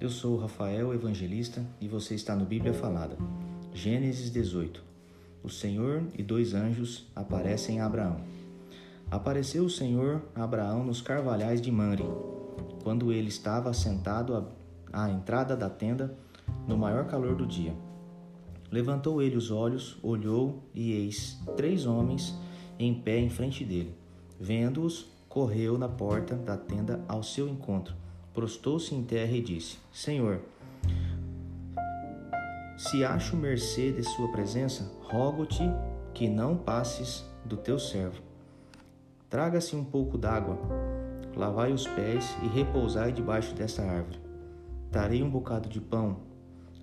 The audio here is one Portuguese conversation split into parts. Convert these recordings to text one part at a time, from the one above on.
Eu sou Rafael Evangelista e você está no Bíblia Falada. Gênesis 18. O Senhor e dois anjos aparecem a Abraão. Apareceu o Senhor a Abraão nos carvalhais de Manre, quando ele estava sentado à entrada da tenda no maior calor do dia. Levantou ele os olhos, olhou e eis três homens em pé em frente dele. Vendo-os, correu na porta da tenda ao seu encontro, prostou-se em terra e disse: Senhor, se acho mercê de sua presença, rogo-te que não passes do teu servo. Traga-se um pouco d'água, lavai os pés e repousai debaixo desta árvore. Darei um bocado de pão,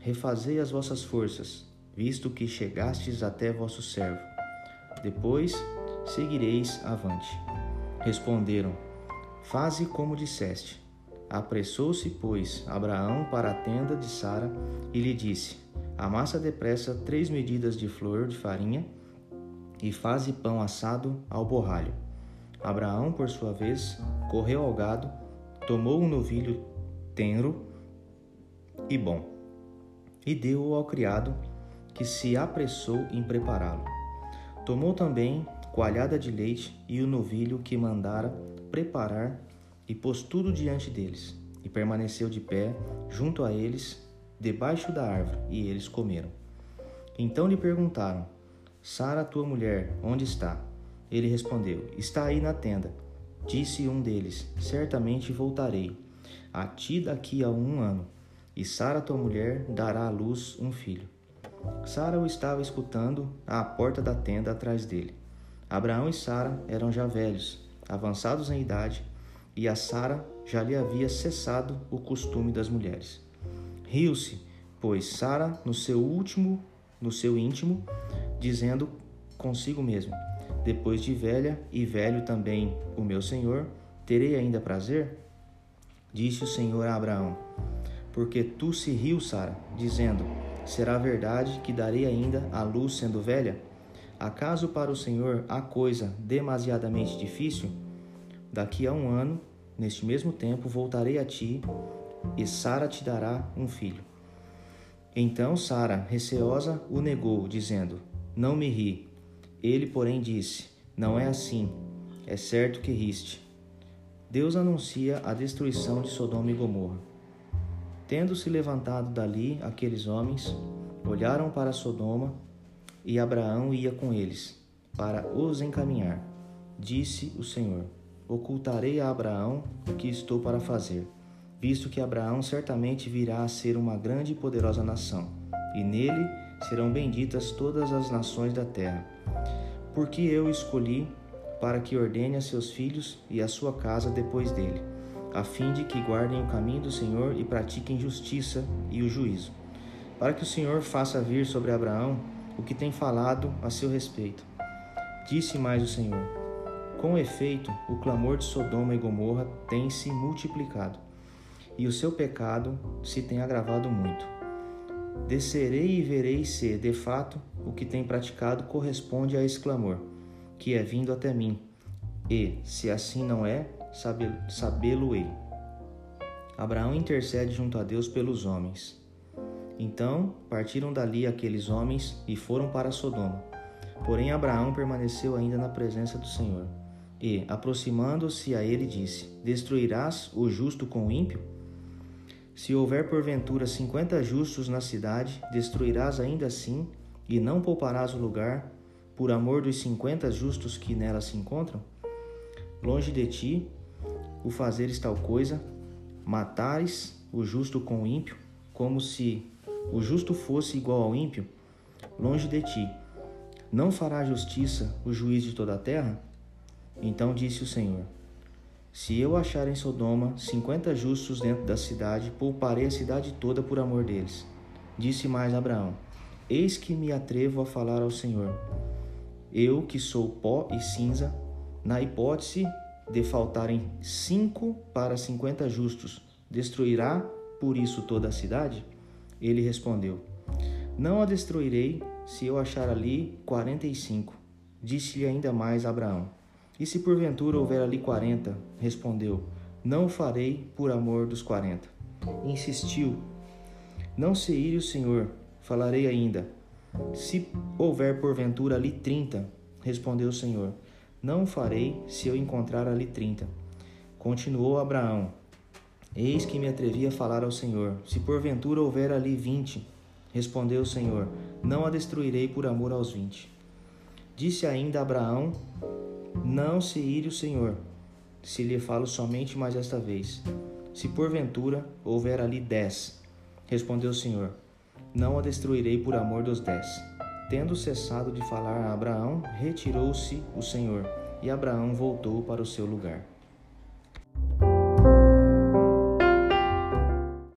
refazei as vossas forças, visto que chegastes até vosso servo. Depois seguireis avante. Responderam: Faze como disseste. Apressou-se, pois, Abraão para a tenda de Sara e lhe disse: Amassa depressa três medidas de flor de farinha e faze pão assado ao borralho. Abraão, por sua vez, correu ao gado, tomou um novilho tenro e bom, e deu-o ao criado, que se apressou em prepará-lo. Tomou também coalhada de leite e o novilho que mandara preparar e pôs tudo diante deles, e permaneceu de pé junto a eles, debaixo da árvore, e eles comeram. Então lhe perguntaram: Sara, tua mulher, onde está? Ele respondeu: Está aí na tenda. Disse um deles: Certamente voltarei a ti daqui a um ano, e Sara, tua mulher, dará à luz um filho. Sara o estava escutando à porta da tenda atrás dele. Abraão e Sara eram já velhos, avançados em idade, e a Sara já lhe havia cessado o costume das mulheres. Riu-se, pois Sara no seu último, no seu íntimo, dizendo consigo mesmo: Depois de velha e velho também o meu senhor, terei ainda prazer? Disse o Senhor a Abraão: Porque tu se riu, Sara, dizendo: Será verdade que darei ainda a luz sendo velha? Acaso para o Senhor há coisa demasiadamente difícil? Daqui a um ano, neste mesmo tempo, voltarei a ti e Sara te dará um filho. Então Sara, receosa, o negou, dizendo: Não me ri. Ele, porém, disse: Não é assim. É certo que riste. Deus anuncia a destruição de Sodoma e Gomorra. Tendo-se levantado dali aqueles homens, olharam para Sodoma e Abraão ia com eles, para os encaminhar. Disse o Senhor: Ocultarei a Abraão o que estou para fazer, visto que Abraão certamente virá a ser uma grande e poderosa nação, e nele serão benditas todas as nações da terra. Porque eu escolhi para que ordene a seus filhos e a sua casa depois dele, a fim de que guardem o caminho do Senhor e pratiquem justiça e o juízo, para que o Senhor faça vir sobre Abraão o que tem falado a seu respeito. Disse mais o Senhor: Com efeito, o clamor de Sodoma e Gomorra tem se multiplicado, e o seu pecado se tem agravado muito. Descerei e verei se, de fato, o que tem praticado corresponde a esse clamor, que é vindo até mim, e, se assim não é, sabê-lo-ei. Abraão intercede junto a Deus pelos homens. Então partiram dali aqueles homens e foram para Sodoma. Porém Abraão permaneceu ainda na presença do Senhor. E, aproximando-se a ele, disse: Destruirás o justo com o ímpio? Se houver porventura cinquenta justos na cidade, destruirás ainda assim, e não pouparás o lugar, por amor dos cinquenta justos que nela se encontram? Longe de ti o fazeres tal coisa, matares o justo com o ímpio, como se o justo fosse igual ao ímpio, longe de ti. Não fará justiça o juiz de toda a terra? Então disse o Senhor: Se eu achar em Sodoma cinquenta justos dentro da cidade, pouparei a cidade toda por amor deles. Disse mais Abraão: Eis que me atrevo a falar ao Senhor. Eu, que sou pó e cinza, na hipótese de faltarem cinco para cinquenta justos, destruirá por isso toda a cidade? Ele respondeu: Não a destruirei se eu achar ali quarenta e cinco. Disse-lhe ainda mais Abraão: E se porventura houver ali quarenta? Respondeu: Não farei por amor dos quarenta. insistiu: Não se ire o Senhor, falarei ainda. Se houver porventura ali trinta, respondeu o Senhor, não farei se eu encontrar ali trinta. Continuou Abraão: Eis que me atrevi a falar ao Senhor: Se porventura houver ali vinte, respondeu o Senhor: Não a destruirei por amor aos vinte. Disse ainda Abraão: Não se ire o Senhor, se lhe falo somente mais esta vez. Se porventura houver ali dez, respondeu o Senhor: Não a destruirei por amor dos dez. Tendo cessado de falar a Abraão, retirou-se o Senhor, e Abraão voltou para o seu lugar.